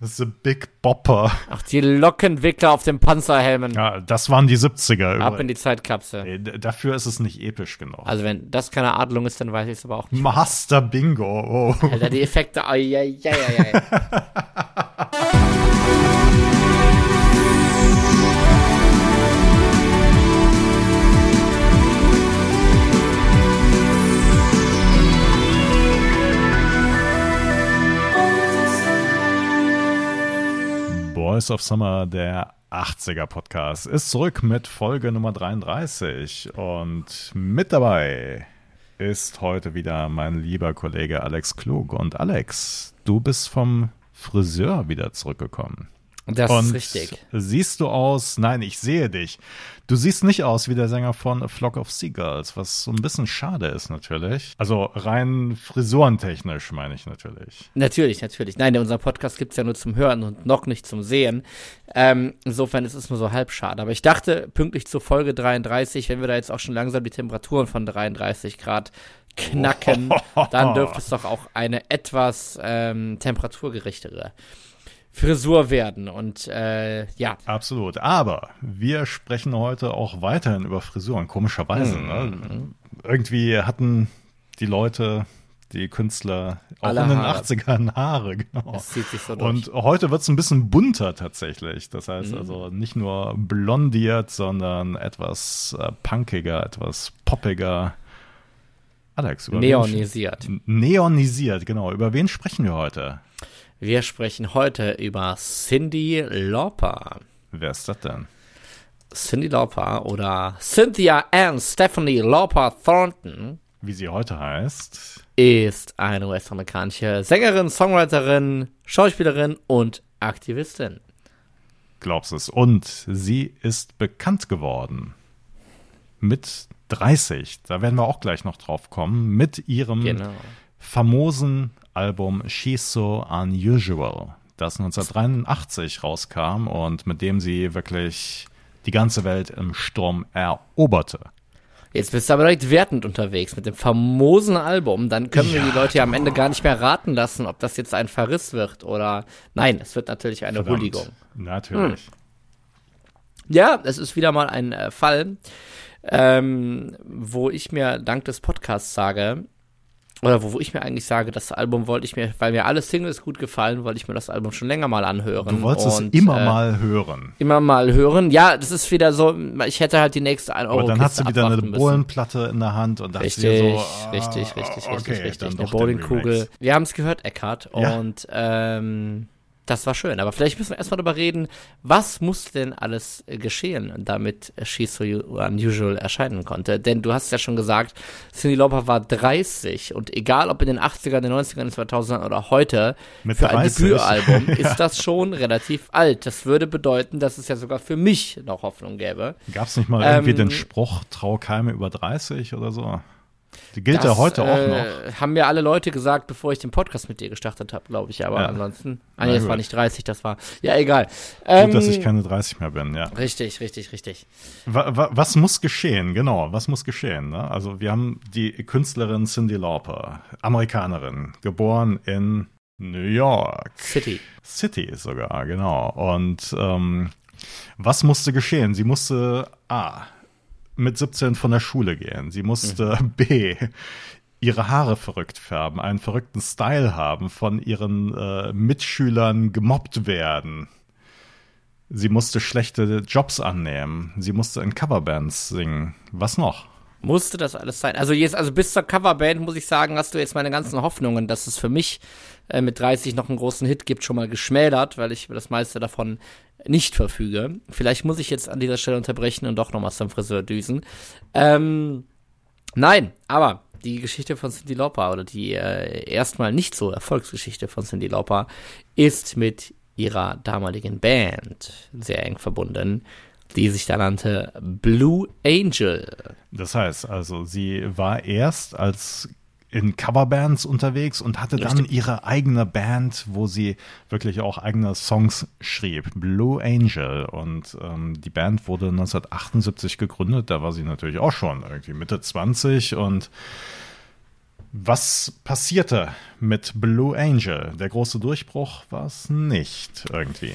The Big Bopper. Ach, die Lockenwickler auf den Panzerhelmen. Ja, das waren die 70er. Ab in die Zeitkapsel. Ey, dafür ist es nicht episch genug. Also wenn das keine Adlung ist, dann weiß ich es aber auch nicht. Master Bingo. Oh. Alter, die Effekte. Ai, ai, ai, ai, ai. Voice of Summer, der 80er Podcast, ist zurück mit Folge Nummer 33. Und mit dabei ist heute wieder mein lieber Kollege Alex Klug. Und Alex, du bist vom Friseur wieder zurückgekommen. Das Und ist richtig. Siehst du aus, nein, ich sehe dich. Du siehst nicht aus wie der Sänger von A Flock of Seagulls, was so ein bisschen schade ist natürlich. Also rein frisurentechnisch meine ich natürlich. Natürlich, natürlich. Nein, unser Podcast gibt's ja nur zum Hören und noch nicht zum Sehen. Ähm, insofern ist es nur so halb schade. Aber ich dachte, pünktlich zur Folge 33, wenn wir da jetzt auch schon langsam die Temperaturen von 33 Grad knacken, dann dürfte es doch auch eine etwas ähm, temperaturgerechtere Frisur werden. Und äh, ja. Absolut. Aber wir sprechen heute auch weiterhin über Frisuren, komischerweise. Mhm. Ne? Irgendwie hatten die Leute, die Künstler auch Alle in den Haare. 80ern Haare, genau. Das zieht sich so durch. Und heute wird es ein bisschen bunter tatsächlich. Das heißt Mhm. also nicht nur blondiert, sondern etwas äh, punkiger, etwas poppiger. Alex, über wen Neonisiert. sch- Neonisiert, genau. Über wen sprechen wir heute? Wir sprechen heute über Cindy Lauper. Wer ist das denn? Cindy Lauper oder Cynthia Ann Stephanie Lauper Thornton Wie sie heute heißt? ist eine US-amerikanische Sängerin, Songwriterin, Schauspielerin und Aktivistin. Glaubst es. Und sie ist bekannt geworden mit 30. Da werden wir auch gleich noch drauf kommen. Mit ihrem Genau. famosen Album She's So Unusual, das 1983 rauskam und mit dem sie wirklich die ganze Welt im Sturm eroberte. Jetzt bist du aber direkt wertend unterwegs mit dem famosen Album. Dann können wir Ja, die Leute ja am Ende gar nicht mehr raten lassen, ob das jetzt ein Verriss wird oder. Nein, es wird natürlich eine Verdammt. Huldigung. Natürlich. Ja, es ist wieder mal ein äh, Fall, ähm, wo ich mir dank des Podcasts sage, oder wo, wo ich mir eigentlich sage, das Album wollte ich mir, weil mir alle Singles gut gefallen, wollte ich mir das Album schon länger mal anhören. Du wolltest und, es immer äh, mal hören. Immer mal hören. Ja, das ist wieder so, ich hätte halt die nächste 1 Euro Aber dann hast du wieder eine. Bohlenplatte in der Hand und dachte Richtig, dir so, ah, richtig, richtig, richtig, okay, richtig. Eine Bowlingkugel. Wir haben es gehört, Eckhart. Ja. Und ähm, das war schön. Aber vielleicht müssen wir erstmal darüber reden, was muss denn alles äh, geschehen, damit She's So Unusual erscheinen konnte. Denn du hast ja schon gesagt, Cindy Lauper war 30 und egal ob in den 80ern, den 90ern, den 2000ern oder heute, Mit für ein 30. Debütalbum ist das schon relativ alt. Das würde bedeuten, dass es ja sogar für mich noch Hoffnung gäbe. Gab es nicht mal irgendwie Ähm, den Spruch, trau keime über 30 oder so? Die gilt ja heute auch noch. äh, Haben mir alle Leute gesagt, bevor ich den Podcast mit dir gestartet habe, glaube ich. Aber Ja. ansonsten. Ah, nee, das war nicht 30, das war. Ja, egal. Ähm, Gut, dass ich keine 30 mehr bin, ja. Richtig, richtig, richtig. Wa wa was muss geschehen? Genau, was muss geschehen? Ne? Also wir haben die Künstlerin Cindy Lauper, Amerikanerin, geboren in New York City. City sogar, genau. Und ähm, was musste geschehen? Sie musste A mit 17 von der Schule gehen. Sie musste B ihre Haare verrückt färben, einen verrückten Style haben, von ihren äh, Mitschülern gemobbt werden. Sie musste schlechte Jobs annehmen. Sie musste in Coverbands singen. Was noch? Musste das alles sein? Also jetzt, also bis zur Coverband muss ich sagen, hast du jetzt meine ganzen Hoffnungen, dass es für mich äh, mit 30 noch einen großen Hit gibt, schon mal geschmälert, weil ich das meiste davon nicht verfüge. Vielleicht muss ich jetzt an dieser Stelle unterbrechen und doch nochmal zum Friseur düsen. Ähm, nein, aber die Geschichte von Cindy Lauper oder die äh, erstmal nicht so Erfolgsgeschichte von Cindy Lauper ist mit ihrer damaligen Band sehr eng verbunden, die sich da nannte Blue Angel. Das heißt also, sie war erst als in Coverbands unterwegs und hatte dann Richtig. ihre eigene Band, wo sie wirklich auch eigene Songs schrieb, Blue Angel. Und ähm, die Band wurde 1978 gegründet, da war sie natürlich auch schon irgendwie Mitte 20 und Was passierte mit Blue Angel? Der große Durchbruch war es nicht irgendwie.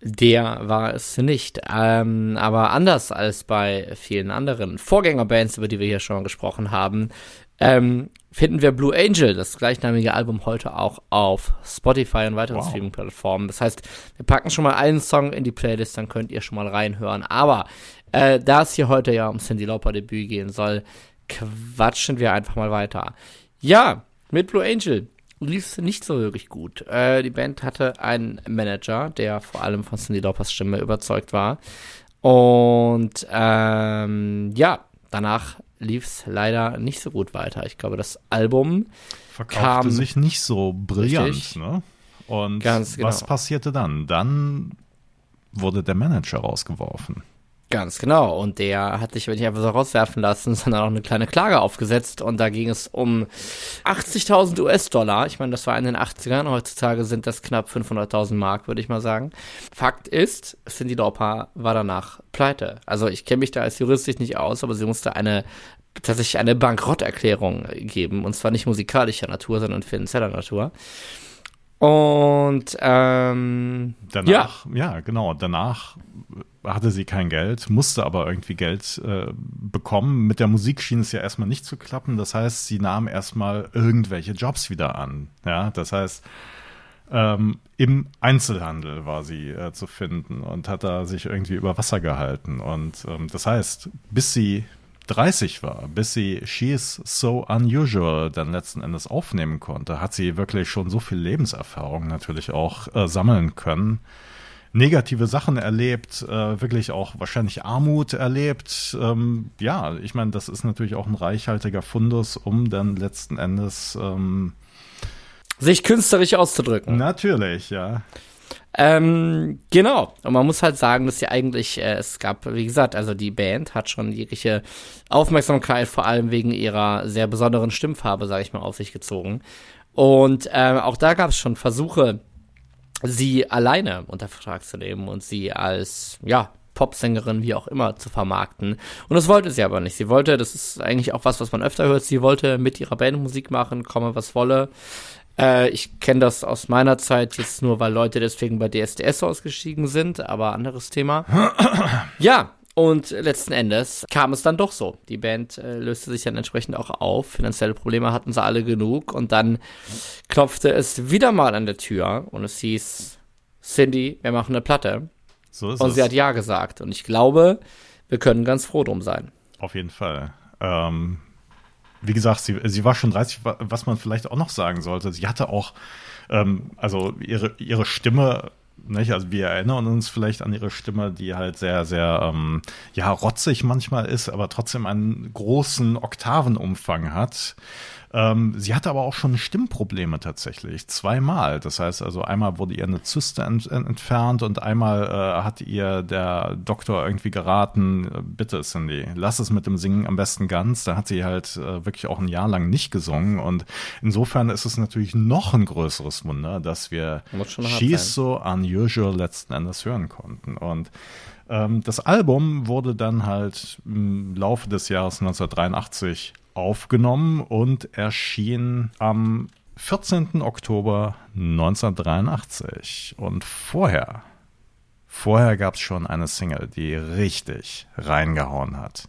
Der war es nicht. Ähm, aber anders als bei vielen anderen Vorgängerbands, über die wir hier schon gesprochen haben, ähm, finden wir Blue Angel, das gleichnamige Album, heute auch auf Spotify und weiteren wow. Streaming-Plattformen. Das heißt, wir packen schon mal einen Song in die Playlist, dann könnt ihr schon mal reinhören. Aber äh, da es hier heute ja um Cindy Lauper Debüt gehen soll, quatschen wir einfach mal weiter. Ja, mit Blue Angel lief es nicht so wirklich gut. Äh, die Band hatte einen Manager, der vor allem von Cindy Laupers Stimme überzeugt war. Und ähm, ja, danach lief es leider nicht so gut weiter. Ich glaube, das Album verkaufte kam, sich nicht so brillant. Ne? Und genau. was passierte dann? Dann wurde der Manager rausgeworfen. Ganz genau. Und der hat sich nicht einfach so rauswerfen lassen, sondern auch eine kleine Klage aufgesetzt. Und da ging es um 80.000 US-Dollar. Ich meine, das war in den 80ern. Heutzutage sind das knapp 500.000 Mark, würde ich mal sagen. Fakt ist, Cindy Lauper war danach pleite. Also ich kenne mich da als juristisch nicht aus, aber sie musste eine tatsächlich eine Bankrotterklärung geben. Und zwar nicht musikalischer Natur, sondern finanzieller Natur. Und ähm, danach, ja. ja, genau, danach hatte sie kein Geld, musste aber irgendwie Geld äh, bekommen. Mit der Musik schien es ja erstmal nicht zu klappen. Das heißt, sie nahm erstmal irgendwelche Jobs wieder an. Ja, das heißt, ähm, im Einzelhandel war sie äh, zu finden und hat da sich irgendwie über Wasser gehalten. Und ähm, das heißt, bis sie 30 war, bis sie She's So Unusual dann letzten Endes aufnehmen konnte, hat sie wirklich schon so viel Lebenserfahrung natürlich auch äh, sammeln können negative Sachen erlebt, äh, wirklich auch wahrscheinlich Armut erlebt. Ähm, ja, ich meine, das ist natürlich auch ein reichhaltiger Fundus, um dann letzten Endes ähm, sich künstlerisch auszudrücken. Natürlich, ja. Ähm, genau. Und man muss halt sagen, dass sie eigentlich, äh, es gab, wie gesagt, also die Band hat schon jegliche Aufmerksamkeit, vor allem wegen ihrer sehr besonderen Stimmfarbe, sage ich mal, auf sich gezogen. Und äh, auch da gab es schon Versuche, sie alleine unter Vertrag zu nehmen und sie als, ja, Popsängerin, wie auch immer, zu vermarkten. Und das wollte sie aber nicht. Sie wollte, das ist eigentlich auch was, was man öfter hört, sie wollte mit ihrer Band Musik machen, komme was wolle. Äh, ich kenne das aus meiner Zeit jetzt nur, weil Leute deswegen bei DSDS ausgestiegen sind, aber anderes Thema. ja, und letzten Endes kam es dann doch so. Die Band äh, löste sich dann entsprechend auch auf. Finanzielle Probleme hatten sie alle genug. Und dann klopfte es wieder mal an der Tür und es hieß, Cindy, wir machen eine Platte. So ist und es. sie hat Ja gesagt. Und ich glaube, wir können ganz froh drum sein. Auf jeden Fall. Ähm, wie gesagt, sie, sie war schon 30, was man vielleicht auch noch sagen sollte. Sie hatte auch, ähm, also ihre, ihre Stimme nicht? Also wir erinnern uns vielleicht an ihre Stimme, die halt sehr, sehr ähm, ja rotzig manchmal ist, aber trotzdem einen großen Oktavenumfang hat. Ähm, sie hatte aber auch schon Stimmprobleme tatsächlich, zweimal. Das heißt also, einmal wurde ihr eine Zyste ent entfernt und einmal äh, hat ihr der Doktor irgendwie geraten, äh, bitte Cindy, lass es mit dem Singen am besten ganz. Da hat sie halt äh, wirklich auch ein Jahr lang nicht gesungen und insofern ist es natürlich noch ein größeres Wunder, dass wir She's So Unusual letzten Endes hören konnten. Und ähm, das Album wurde dann halt im Laufe des Jahres 1983 aufgenommen und erschien am 14. Oktober 1983. Und vorher, vorher gab es schon eine Single, die richtig reingehauen hat.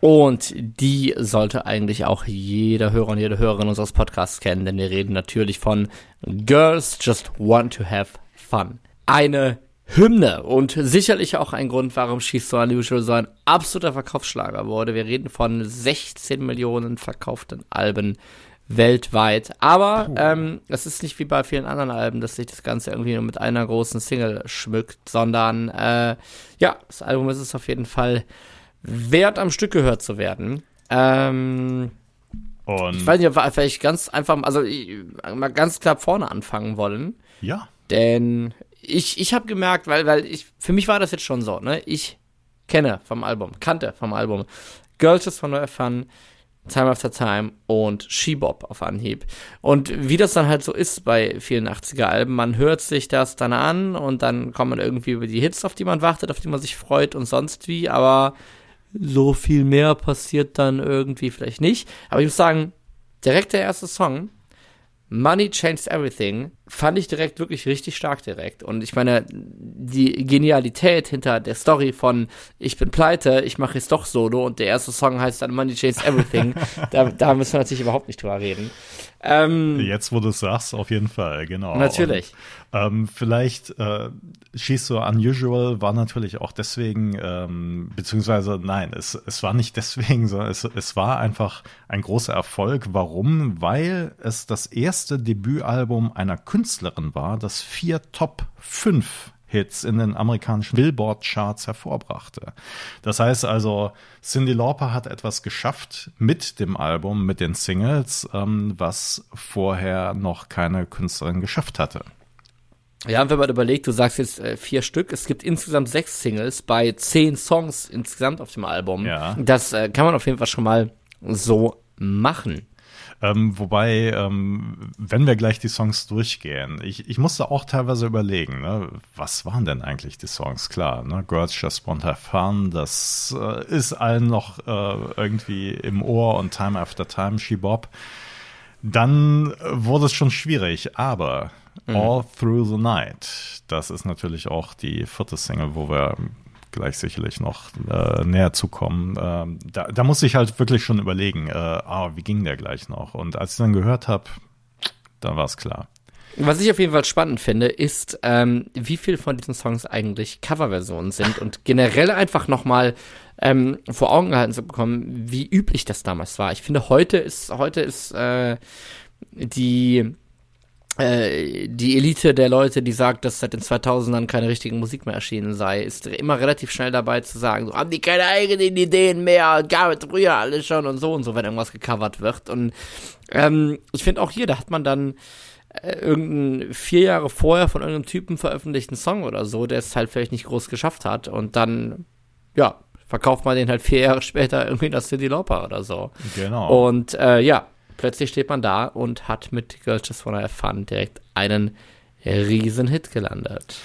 Und die sollte eigentlich auch jeder Hörer und jede Hörerin unseres Podcasts kennen, denn wir reden natürlich von Girls Just Want to Have Fun. Eine Hymne und sicherlich auch ein Grund, warum She's So Unusual so ein absoluter Verkaufsschlager wurde. Wir reden von 16 Millionen verkauften Alben weltweit. Aber ähm, es ist nicht wie bei vielen anderen Alben, dass sich das Ganze irgendwie nur mit einer großen Single schmückt, sondern äh, ja, das Album ist es auf jeden Fall wert, am Stück gehört zu werden. Ähm, und ich weiß nicht, ob wir vielleicht ganz einfach, also mal ganz klar vorne anfangen wollen. Ja. Denn ich, ich habe gemerkt, weil, weil ich, für mich war das jetzt schon so, ne? Ich kenne vom Album, kannte vom Album Girls Just Wanna Fun, Time After Time und She-Bop auf Anhieb. Und wie das dann halt so ist bei vielen 80er-Alben, man hört sich das dann an und dann kommt man irgendwie über die Hits, auf die man wartet, auf die man sich freut und sonst wie, aber so viel mehr passiert dann irgendwie vielleicht nicht. Aber ich muss sagen, direkt der erste Song, Money Changed Everything, fand ich direkt wirklich richtig stark direkt. Und ich meine, die Genialität hinter der Story von Ich bin pleite, ich mache jetzt doch Solo und der erste Song heißt dann Money Changed Everything, da, da müssen wir natürlich überhaupt nicht drüber reden. Ähm, Jetzt, wo du es sagst, auf jeden Fall, genau. Natürlich. Und, ähm, vielleicht äh, schießt so Unusual war natürlich auch deswegen, ähm, beziehungsweise nein, es, es war nicht deswegen, sondern es, es war einfach ein großer Erfolg. Warum? Weil es das erste Debütalbum einer Künstlerin war, das vier Top 5 Hits in den amerikanischen Billboard-Charts hervorbrachte. Das heißt also, Cindy Lauper hat etwas geschafft mit dem Album, mit den Singles, ähm, was vorher noch keine Künstlerin geschafft hatte. Ja, wenn man überlegt, du sagst jetzt äh, vier Stück, es gibt insgesamt sechs Singles bei zehn Songs insgesamt auf dem Album. Ja. Das äh, kann man auf jeden Fall schon mal so machen. Ähm, wobei, ähm, wenn wir gleich die Songs durchgehen, ich, ich musste auch teilweise überlegen, ne, was waren denn eigentlich die Songs? Klar, ne, Girls Just Want to Have Fun, das äh, ist allen noch äh, irgendwie im Ohr und Time After Time, She Bob. Dann wurde es schon schwierig, aber mhm. All Through the Night, das ist natürlich auch die vierte Single, wo wir gleich sicherlich noch äh, näher zukommen. Ähm, da, da muss ich halt wirklich schon überlegen, äh, ah, wie ging der gleich noch? Und als ich dann gehört habe, dann war es klar. Was ich auf jeden Fall spannend finde, ist, ähm, wie viel von diesen Songs eigentlich Coverversionen sind und generell einfach nochmal ähm, vor Augen gehalten zu bekommen, wie üblich das damals war. Ich finde, heute ist, heute ist äh, die die Elite der Leute, die sagt, dass seit den 2000ern keine richtige Musik mehr erschienen sei, ist immer relativ schnell dabei zu sagen, so, haben die keine eigenen Ideen mehr, gab es früher alles schon und so und so, wenn irgendwas gecovert wird. Und ähm, ich finde auch hier, da hat man dann äh, irgendeinen vier Jahre vorher von irgendeinem Typen veröffentlichten Song oder so, der es halt vielleicht nicht groß geschafft hat und dann, ja, verkauft man den halt vier Jahre später irgendwie das City Lauper oder so. Genau. Und äh, ja, plötzlich steht man da und hat mit Girls Just Wanna Have Fun direkt einen riesen Hit gelandet.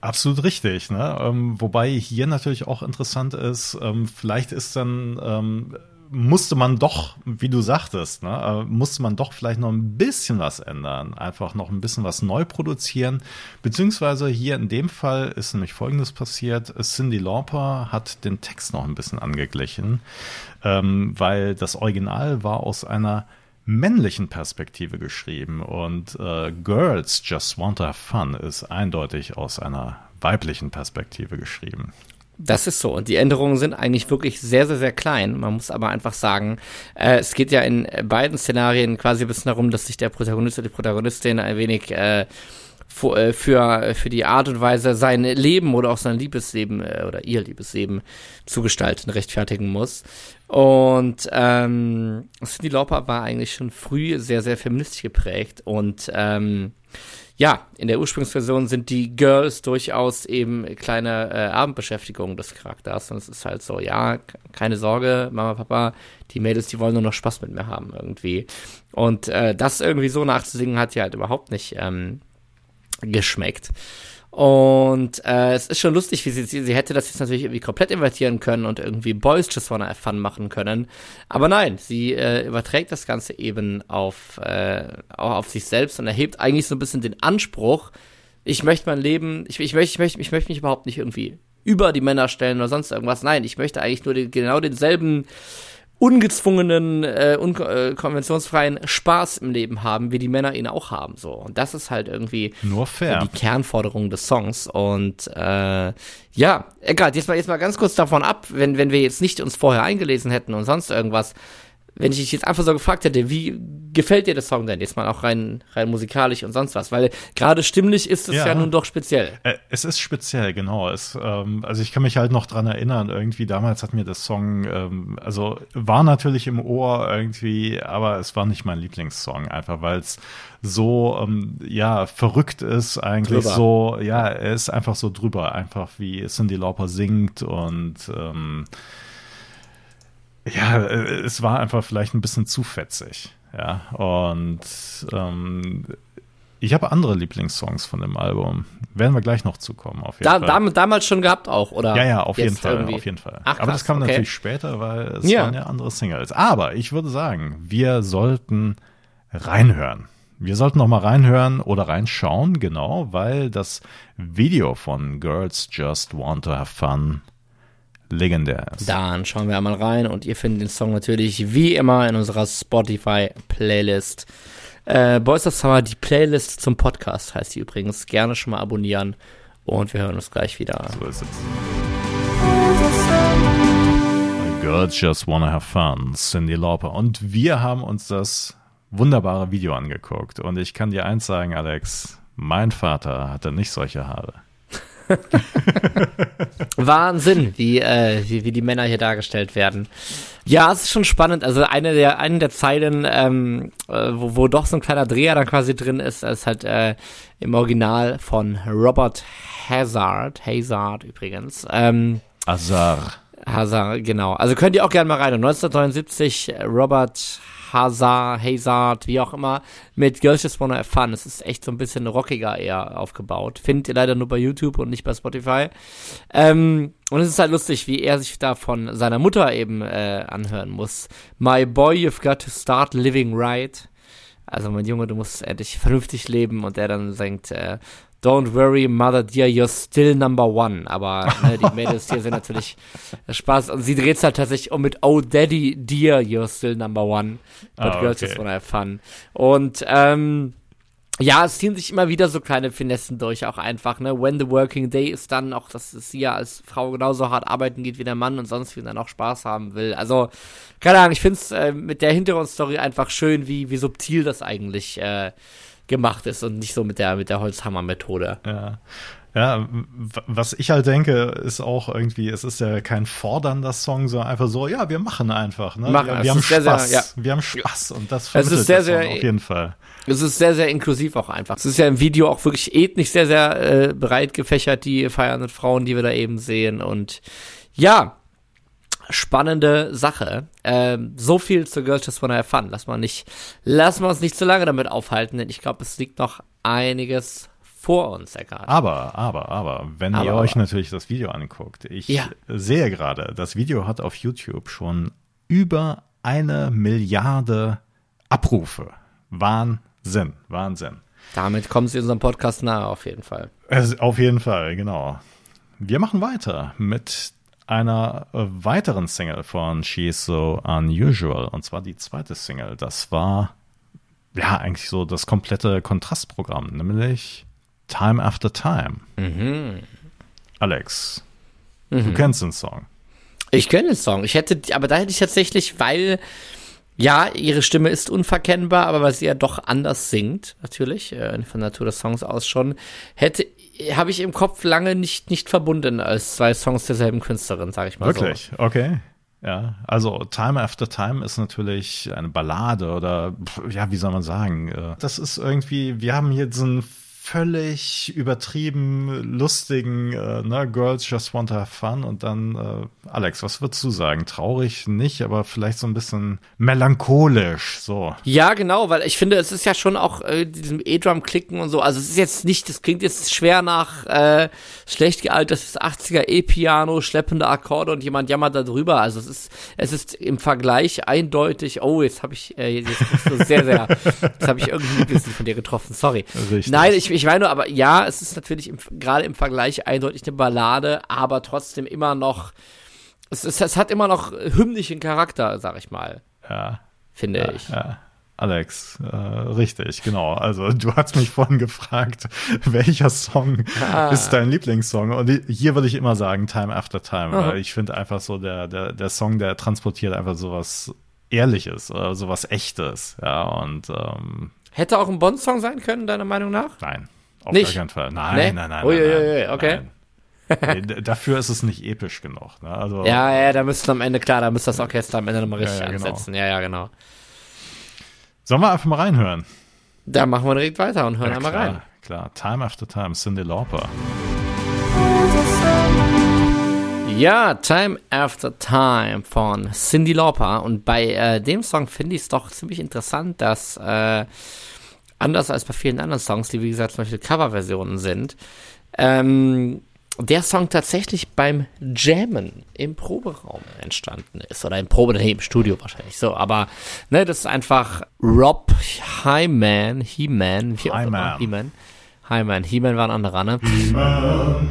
Absolut richtig, ne? Ähm, wobei hier natürlich auch interessant ist, ähm, vielleicht ist dann ähm, musste man doch, wie du sagtest, ne, äh, musste man doch vielleicht noch ein bisschen was ändern, einfach noch ein bisschen was neu produzieren, beziehungsweise hier in dem Fall ist nämlich Folgendes passiert: Cindy Lauper hat den Text noch ein bisschen angeglichen, ähm, weil das Original war aus einer männlichen Perspektive geschrieben und äh, Girls Just Want to Have Fun ist eindeutig aus einer weiblichen Perspektive geschrieben. Das ist so. Und die Änderungen sind eigentlich wirklich sehr, sehr, sehr klein. Man muss aber einfach sagen, äh, es geht ja in beiden Szenarien quasi ein bisschen darum, dass sich der Protagonist oder die Protagonistin ein wenig äh, für, äh, für, für die Art und Weise sein Leben oder auch sein Liebesleben äh, oder ihr Liebesleben zu gestalten, rechtfertigen muss. Und ähm, Cindy Lauper war eigentlich schon früh sehr, sehr feministisch geprägt und ähm, ja, in der Ursprungsversion sind die Girls durchaus eben kleine äh, Abendbeschäftigungen des Charakters. Und es ist halt so, ja, keine Sorge, Mama, Papa, die Mädels, die wollen nur noch Spaß mit mir haben irgendwie. Und äh, das irgendwie so nachzusingen hat ja halt überhaupt nicht ähm, geschmeckt. Und äh, es ist schon lustig, wie sie, sie, sie hätte das jetzt natürlich irgendwie komplett invertieren können und irgendwie Boys Just Wanna Fun machen können. Aber nein, sie äh, überträgt das Ganze eben auf, äh, auf sich selbst und erhebt eigentlich so ein bisschen den Anspruch, ich möchte mein Leben, ich, ich, möchte, ich, möchte, ich möchte mich überhaupt nicht irgendwie über die Männer stellen oder sonst irgendwas. Nein, ich möchte eigentlich nur den, genau denselben ungezwungenen, äh, unkonventionsfreien äh, Spaß im Leben haben, wie die Männer ihn auch haben. So. Und das ist halt irgendwie Nur fair. die Kernforderung des Songs. Und äh, ja, egal, jetzt mal, jetzt mal ganz kurz davon ab, wenn, wenn wir jetzt nicht uns vorher eingelesen hätten und sonst irgendwas, wenn ich dich jetzt einfach so gefragt hätte, wie gefällt dir der Song denn jetzt mal auch rein, rein musikalisch und sonst was? Weil gerade stimmlich ist es ja, ja nun doch speziell. Äh, es ist speziell, genau. Es, ähm, also ich kann mich halt noch dran erinnern, irgendwie damals hat mir das Song, ähm, also war natürlich im Ohr irgendwie, aber es war nicht mein Lieblingssong, einfach weil es so, ähm, ja, verrückt ist eigentlich drüber. so, ja, er ist einfach so drüber, einfach wie Cindy Lauper singt und ähm, ja, äh, es war einfach vielleicht ein bisschen zu fetzig. Ja, und ähm, Ich habe andere Lieblingssongs von dem Album. Werden wir gleich noch zukommen, auf jeden da, Fall. Damals schon gehabt auch, oder? Ja, ja, auf jeden Fall, irgendwie? auf jeden Fall. Ach, krass, Aber das kam okay. natürlich später, weil es ja. waren ja andere Singles. Aber ich würde sagen, wir sollten reinhören. Wir sollten noch mal reinhören oder reinschauen, genau, weil das Video von Girls Just Want to Have Fun legendär ist. Dann schauen wir einmal rein und ihr findet den Song natürlich wie immer in unserer Spotify-Playlist. Äh, Boys of Summer, die Playlist zum Podcast heißt die übrigens. Gerne schon mal abonnieren und wir hören uns gleich wieder. So ist es. Girls Just Wanna Have Fun, Cindy Lauper. Und wir haben uns das wunderbare Video angeguckt. Und ich kann dir eins sagen, Alex, mein Vater hatte nicht solche Haare. Wahnsinn, wie, äh, wie, wie die Männer hier dargestellt werden. Ja, es ist schon spannend. Also eine der, eine der Zeilen, ähm, äh, wo, wo doch so ein kleiner Dreher dann quasi drin ist, ist halt äh, im Original von Robert Hazard, Hazard übrigens. Ähm, Hazard. Hazard, genau. Also könnt ihr auch gerne mal rein. 1979 Robert Hazard, Hazard, wie auch immer, mit Girls Just Wanna Have Fun. Es ist echt so ein bisschen rockiger eher aufgebaut. Findet ihr leider nur bei YouTube und nicht bei Spotify. Ähm, und es ist halt lustig, wie er sich da von seiner Mutter eben äh, anhören muss. My boy, you've got to start living right. Also mein Junge, du musst endlich vernünftig leben und er dann singt, äh, Don't worry, Mother Dear, you're still number one. Aber ne, die Mädels hier sind natürlich Spaß. Und sie dreht es halt tatsächlich um mit Oh Daddy Dear, you're still number one. But girls okay. just wanna have fun. Und ähm, ja, es ziehen sich immer wieder so kleine Finessen durch, auch einfach, ne? When the working day ist dann auch, dass sie ja als Frau genauso hart arbeiten geht wie der Mann und sonst wie dann auch Spaß haben will. Also, keine Ahnung, ich finde es äh, mit der Hintergrundstory einfach schön, wie, wie subtil das eigentlich äh, gemacht ist und nicht so mit der, mit der Holzhammer-Methode. Ja. Ja, was ich halt denke, ist auch irgendwie, es ist ja kein fordernder Song, sondern einfach so, ja, wir machen einfach. Ne? Machen, wir, wir haben Spaß. Sehr, ja. Wir haben Spaß und das vermittelt es ist sehr, sehr, auf jeden Fall. Es ist sehr, sehr inklusiv auch einfach. Es ist ja im Video auch wirklich ethnisch sehr, sehr äh, breit gefächert, die feiernden Frauen, die wir da eben sehen. Und ja, spannende Sache. Ähm, so viel zu Girls Just Wanna Have Fun. Lass mal nicht, lass mal uns nicht zu lange damit aufhalten, denn ich glaube, es liegt noch einiges vor uns, Eckart. Aber, aber, aber, wenn aber, ihr euch natürlich das Video anguckt, ich ja. sehe gerade, das Video hat auf YouTube schon über eine Milliarde Abrufe. Wahnsinn, Wahnsinn. Damit kommen sie unserem Podcast nahe, auf jeden Fall. Es, auf jeden Fall, genau. Wir machen weiter mit einer äh, weiteren Single von She's So Unusual. Und zwar die zweite Single. Das war ja eigentlich so das komplette Kontrastprogramm, nämlich Time After Time. Mhm. Alex, mhm. du kennst den Song. Ich kenne den Song. Ich hätte, aber da hätte ich tatsächlich, weil ja, ihre Stimme ist unverkennbar, aber weil sie ja doch anders singt, natürlich, äh, von Natur des Songs aus schon, hätte habe ich im Kopf lange nicht, nicht verbunden als zwei Songs derselben Künstlerin, sage ich mal Wirklich? so. Wirklich? Okay. Ja, also Time After Time ist natürlich eine Ballade oder ja, wie soll man sagen? Äh, das ist irgendwie, wir haben hier ein völlig übertrieben lustigen äh, ne, Girls Just Want to Have Fun und dann äh, Alex, was würdest du sagen? Traurig nicht, aber vielleicht so ein bisschen melancholisch so. Ja, genau, weil ich finde, es ist ja schon auch äh, diesem E-Drum klicken und so, also es ist jetzt nicht, das klingt jetzt schwer nach äh, schlecht gealtertes 80er E-Piano, schleppende Akkorde und jemand jammert da drüber, also es ist es ist im Vergleich eindeutig, oh, jetzt habe ich äh, jetzt so sehr sehr jetzt habe ich irgendwie Lieblingslied von dir getroffen, sorry. Richtig. Nein, ich ich meine nur, aber ja, es ist natürlich gerade im Vergleich eindeutig eine Ballade, aber trotzdem immer noch, es, es, es hat immer noch hymnischen Charakter, sag ich mal. Ja. Finde ja, ich. Ja. Alex, äh, richtig, genau. Also du hast mich vorhin gefragt, welcher Song ah. ist dein Lieblingssong? Und hier würde ich immer sagen Time After Time, weil ich finde einfach so der, der, der Song, der transportiert einfach sowas Ehrliches oder sowas Echtes. Ja, und ähm, Hätte auch ein Bond-Song sein können, deiner Meinung nach? Nein, auf nicht? gar keinen Fall. Nein, nee? nein, nein, ui, nein, ui, ui, okay. Nein. nee, dafür ist es nicht episch genug. Ne? Also, ja, ja, da müsste am Ende, klar, da müsste das Orchester am Ende nochmal richtig ja, ja, genau. ansetzen. Ja, ja, genau. Sollen wir einfach mal reinhören? Da machen wir direkt weiter und hören ja, einmal rein. Klar, Time After Time, Cindy Lauper. Ja, Time After Time von Cindy Lauper. Und bei äh, dem Song finde ich es doch ziemlich interessant, dass äh, anders als bei vielen anderen Songs, die wie gesagt zum Beispiel Coverversionen sind, ähm, der Song tatsächlich beim Jammen im Proberaum entstanden ist. Oder im Probe, nee, im Studio wahrscheinlich so. Aber ne, das ist einfach Rob Hyman, He-Man, wie auch immer, He-Man. He-Man, He-Man war ein anderer, ne?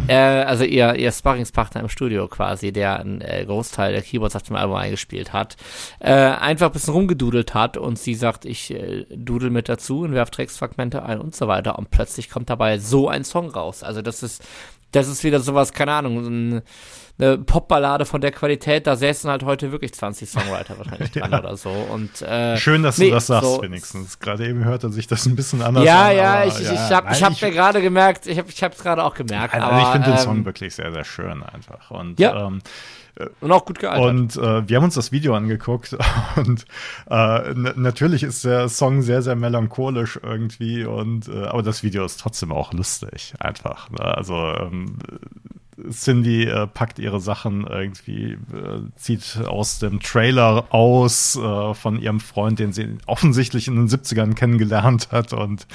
Äh, also ihr, ihr Sparringspartner im Studio quasi, der einen äh, Großteil der Keyboards auf dem Album eingespielt hat, äh, einfach ein bisschen rumgedudelt hat und sie sagt, ich äh, dudel mit dazu und werf Textfragmente ein und so weiter und plötzlich kommt dabei so ein Song raus. Also das ist das ist wieder sowas, keine Ahnung, eine Popballade von der Qualität, da säßen halt heute wirklich 20 Songwriter wahrscheinlich dran ja. oder so. Und, äh, Schön, dass nee, du das sagst, so, wenigstens. Gerade eben hörte sich das ein bisschen anders ja, an. Ja, ich, ja, ich habe ich hab mir gerade gemerkt, ich habe ich es gerade auch gemerkt. Also, aber, ich finde ähm, den Song wirklich sehr, sehr schön einfach. Und, ja. Ähm, und auch gut gealtert. Und äh, wir haben uns das Video angeguckt und äh, natürlich ist der Song sehr, sehr melancholisch irgendwie und äh, aber das Video ist trotzdem auch lustig einfach. Ne? Also ähm, Cindy äh, packt ihre Sachen irgendwie, äh, zieht aus dem Trailer aus äh, von ihrem Freund, den sie offensichtlich in den 70ern kennengelernt hat. Und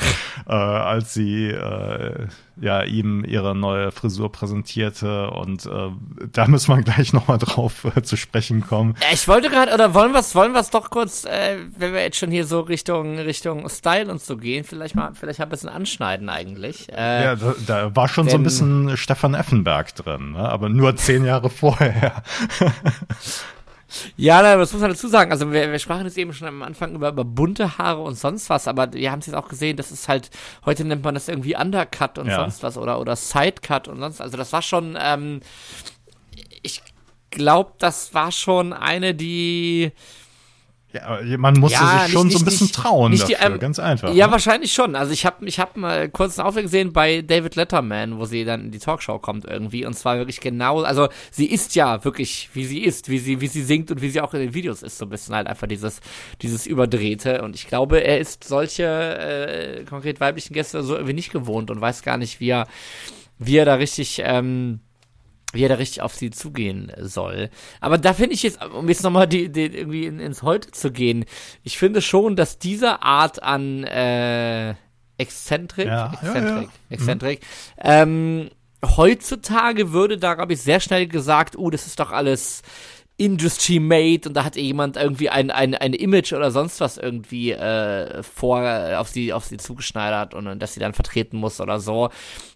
äh, als sie äh, ja ihm ihre neue Frisur präsentierte und äh, da müssen wir gleich nochmal drauf äh, zu sprechen kommen. Ich wollte gerade, oder wollen wir es wollen wir's doch kurz, äh, wenn wir jetzt schon hier so Richtung Richtung Style und so gehen, vielleicht mal, vielleicht ein bisschen anschneiden eigentlich. Äh, ja, da, da war schon denn, so ein bisschen Stefan Effenberg drin, ne? aber nur zehn Jahre vorher. Ja, das muss man dazu sagen. Also wir, wir sprachen jetzt eben schon am Anfang über, über bunte Haare und sonst was, aber wir haben es jetzt auch gesehen, das ist halt, heute nennt man das irgendwie Undercut und ja. sonst was oder, oder Sidecut und sonst, also das war schon, ähm, ich glaube, das war schon eine, die ja, man musste ja, sich schon nicht, so ein bisschen nicht, trauen nicht dafür, die, ähm, ganz einfach. Ja, ne? wahrscheinlich schon. Also ich habe ich hab mal kurz einen Aufweg gesehen bei David Letterman, wo sie dann in die Talkshow kommt irgendwie und zwar wirklich genau, also sie ist ja wirklich, wie sie ist, wie sie wie sie singt und wie sie auch in den Videos ist, so ein bisschen halt einfach dieses dieses überdrehte und ich glaube, er ist solche äh, konkret weiblichen Gäste so irgendwie nicht gewohnt und weiß gar nicht, wie er wie er da richtig ähm, wie er da richtig auf sie zugehen soll. Aber da finde ich jetzt, um jetzt nochmal die, die, irgendwie in, ins Heute zu gehen, ich finde schon, dass diese Art an äh, Exzentrik, ja, Exzentrik, ja, ja. Exzentrik, mhm. ähm, heutzutage würde da, glaube ich, sehr schnell gesagt, oh, das ist doch alles Industry Made und da hat jemand irgendwie ein, ein, ein Image oder sonst was irgendwie äh, vor auf sie auf sie zugeschneidert und, und dass sie dann vertreten muss oder so.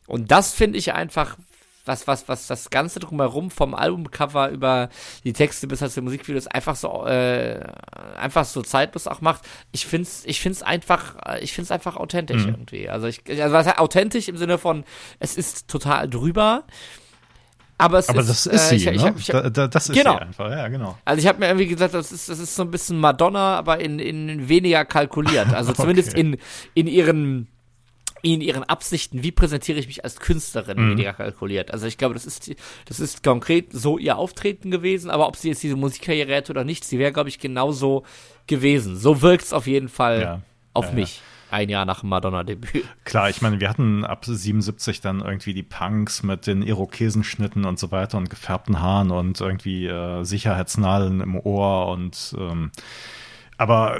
Und das finde ich einfach was, was, was das Ganze drumherum vom Albumcover über die Texte bis halt zu Musikvideos einfach so, äh, einfach so zeitlos auch macht. Ich find's, ich find's einfach, ich find's einfach authentisch mhm. irgendwie. Also ich, also was authentisch im Sinne von, es ist total drüber. Aber, es aber ist, das ist äh, sie, ich, ne? Ich, ich, da, da, das ist genau. sie einfach, ja, genau. Also ich habe mir irgendwie gesagt, das ist, das ist so ein bisschen Madonna, aber in, in weniger kalkuliert. Also zumindest okay. in, in ihren in ihren Absichten, wie präsentiere ich mich als Künstlerin, mhm. weniger kalkuliert. Also ich glaube, das ist, das ist konkret so ihr Auftreten gewesen, aber ob sie jetzt diese Musikkarriere hätte oder nicht, sie wäre, glaube ich, genauso gewesen. So wirkt es auf jeden Fall ja. auf ja, mich. Ja. Ein Jahr nach dem Madonna-Debüt. Klar, ich meine, wir hatten ab 77 dann irgendwie die Punks mit den Irokesenschnitten und so weiter und gefärbten Haaren und irgendwie äh, Sicherheitsnadeln im Ohr und ähm, aber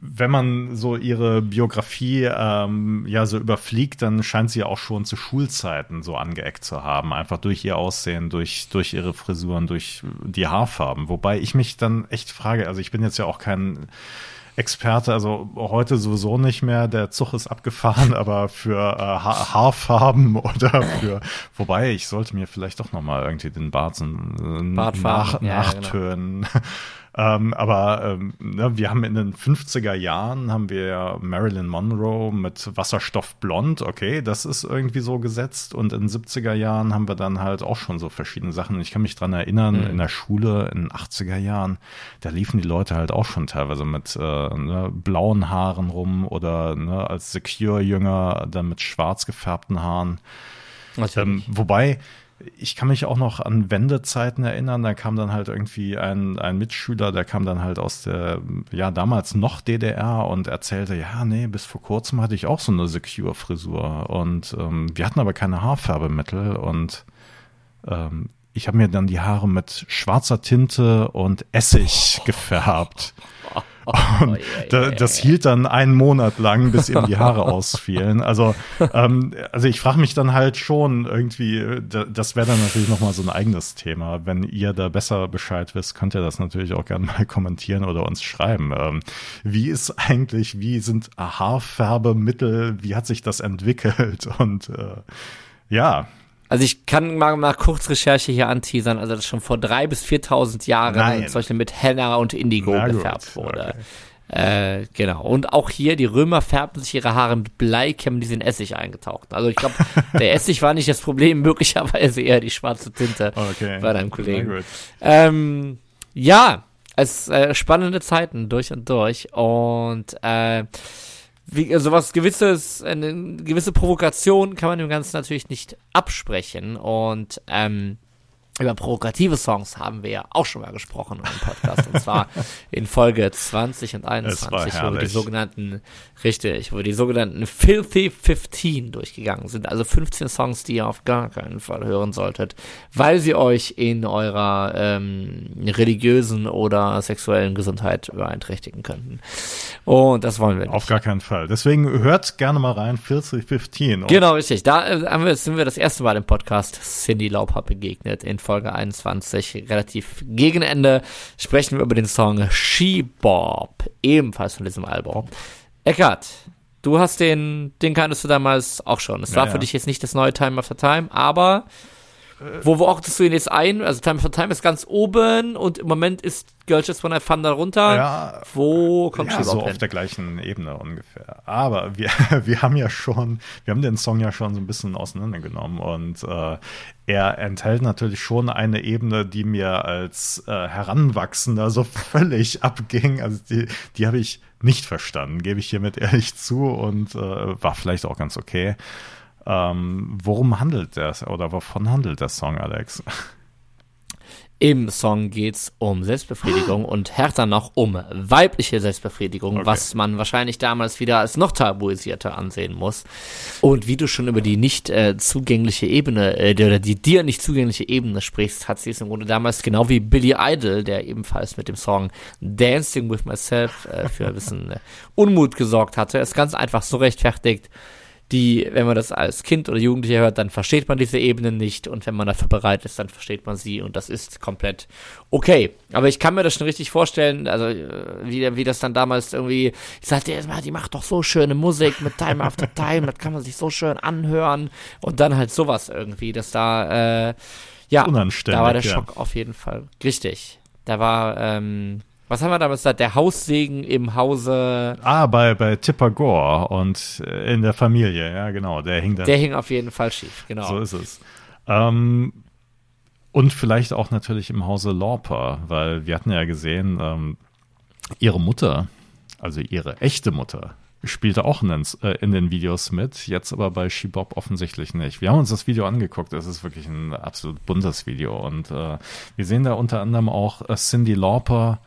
wenn man so ihre Biografie ähm, ja so überfliegt, dann scheint sie auch schon zu Schulzeiten so angeeckt zu haben. Einfach durch ihr Aussehen, durch, durch ihre Frisuren, durch die Haarfarben. Wobei ich mich dann echt frage, also ich bin jetzt ja auch kein Experte, also heute sowieso nicht mehr, der Zug ist abgefahren, aber für äh, ha Haarfarben oder für, wobei ich sollte mir vielleicht doch nochmal irgendwie den Bart, äh, nach, ja, nachtönen. Genau. Ähm, aber ähm, ne, wir haben in den 50er Jahren haben wir Marilyn Monroe mit Wasserstoff blond, okay, das ist irgendwie so gesetzt. Und in den 70er Jahren haben wir dann halt auch schon so verschiedene Sachen. Ich kann mich dran erinnern, mhm. in der Schule in den 80er Jahren, da liefen die Leute halt auch schon teilweise mit äh, ne, blauen Haaren rum oder ne, als Secure-Jünger dann mit schwarz gefärbten Haaren. Ähm, wobei, ich kann mich auch noch an Wendezeiten erinnern. Da kam dann halt irgendwie ein, ein Mitschüler, der kam dann halt aus der, ja, damals noch DDR und erzählte, ja, nee, bis vor kurzem hatte ich auch so eine Secure-Frisur. Und ähm, wir hatten aber keine Haarfärbemittel und ähm, ich habe mir dann die Haare mit schwarzer Tinte und Essig gefärbt. Und da, das hielt dann einen Monat lang, bis ihm die Haare ausfielen. Also, ähm, also ich frage mich dann halt schon irgendwie, das wäre dann natürlich nochmal so ein eigenes Thema. Wenn ihr da besser Bescheid wisst, könnt ihr das natürlich auch gerne mal kommentieren oder uns schreiben. Ähm, wie ist eigentlich, wie sind Haarfärbemittel, wie hat sich das entwickelt? Und äh, ja, also ich kann mal, mal kurz Recherche hier anteasern, also das schon vor drei bis 4.000 Jahren Nein. zum Beispiel mit Henna und Indigo Na gefärbt gut. wurde. Okay. Äh, genau. Und auch hier, die Römer färbten sich ihre Haare mit Bleikämmen, die sind in Essig eingetaucht. Also ich glaube, der Essig war nicht das Problem, möglicherweise eher die schwarze Tinte okay. bei deinem Kollegen. Ähm, ja, es äh, spannende Zeiten durch und durch. Und äh, wie, also was gewisses, eine gewisse Provokation kann man dem Ganzen natürlich nicht absprechen. Und ähm, über provokative Songs haben wir ja auch schon mal gesprochen im Podcast. und zwar in Folge 20 und 21, wo wir die sogenannten, richtig, wo wir die sogenannten Filthy 15 durchgegangen sind. Also 15 Songs, die ihr auf gar keinen Fall hören solltet, weil sie euch in eurer ähm, religiösen oder sexuellen Gesundheit beeinträchtigen könnten. Und das wollen wir nicht. Auf gar keinen Fall. Deswegen hört gerne mal rein, Filthy 15. Genau, richtig. Da äh, sind wir das erste Mal im Podcast Cindy Lauper begegnet in Folge 21, relativ gegen Ende, sprechen wir über den Song She Bob, ebenfalls von diesem Album. Eckart, du hast den, den kanntest du damals auch schon. Es ja, war für ja. dich jetzt nicht das neue Time After Time, aber wo, wo ordnest du ihn jetzt ein? Also Time for Time ist ganz oben und im Moment ist Girls Just Wanna Fun da runter. Ja, wo kommt ja, so hin? auf der gleichen Ebene ungefähr. Aber wir, wir haben ja schon, wir haben den Song ja schon so ein bisschen auseinandergenommen und äh, er enthält natürlich schon eine Ebene, die mir als äh, Heranwachsender so völlig abging. Also die, die habe ich nicht verstanden, gebe ich hiermit ehrlich zu und äh, war vielleicht auch ganz okay. Ähm, worum handelt der oder wovon handelt der Song, Alex? Im Song geht's um Selbstbefriedigung und härter noch um weibliche Selbstbefriedigung, okay. was man wahrscheinlich damals wieder als noch tabuisierter ansehen muss. Und wie du schon über die nicht äh, zugängliche Ebene, äh, oder die dir nicht zugängliche Ebene sprichst, hat sie es im Grunde damals genau wie Billy Idol, der ebenfalls mit dem Song Dancing with Myself äh, für ein bisschen äh, Unmut gesorgt hatte, es ganz einfach so rechtfertigt die, wenn man das als Kind oder Jugendlicher hört, dann versteht man diese Ebenen nicht und wenn man dafür bereit ist, dann versteht man sie und das ist komplett okay. Aber ich kann mir das schon richtig vorstellen, also äh, wie, wie das dann damals irgendwie, ich sagte, die macht doch so schöne Musik mit Time After Time, das kann man sich so schön anhören und dann halt sowas irgendwie, dass da, äh, ja, da war der Schock ja. auf jeden Fall richtig. Da war, ähm, was haben wir damals gesagt? Der Haussegen im Hause. Ah, bei, bei Tipper Gore und äh, in der Familie, ja, genau. Der hing da. Der hing auf jeden Fall schief, genau. So ist es. Ähm, und vielleicht auch natürlich im Hause Lauper, weil wir hatten ja gesehen, ähm, ihre Mutter, also ihre echte Mutter, spielte auch in den, äh, in den Videos mit, jetzt aber bei Shibop offensichtlich nicht. Wir haben uns das Video angeguckt, es ist wirklich ein absolut buntes Video und äh, wir sehen da unter anderem auch äh, Cindy Lauper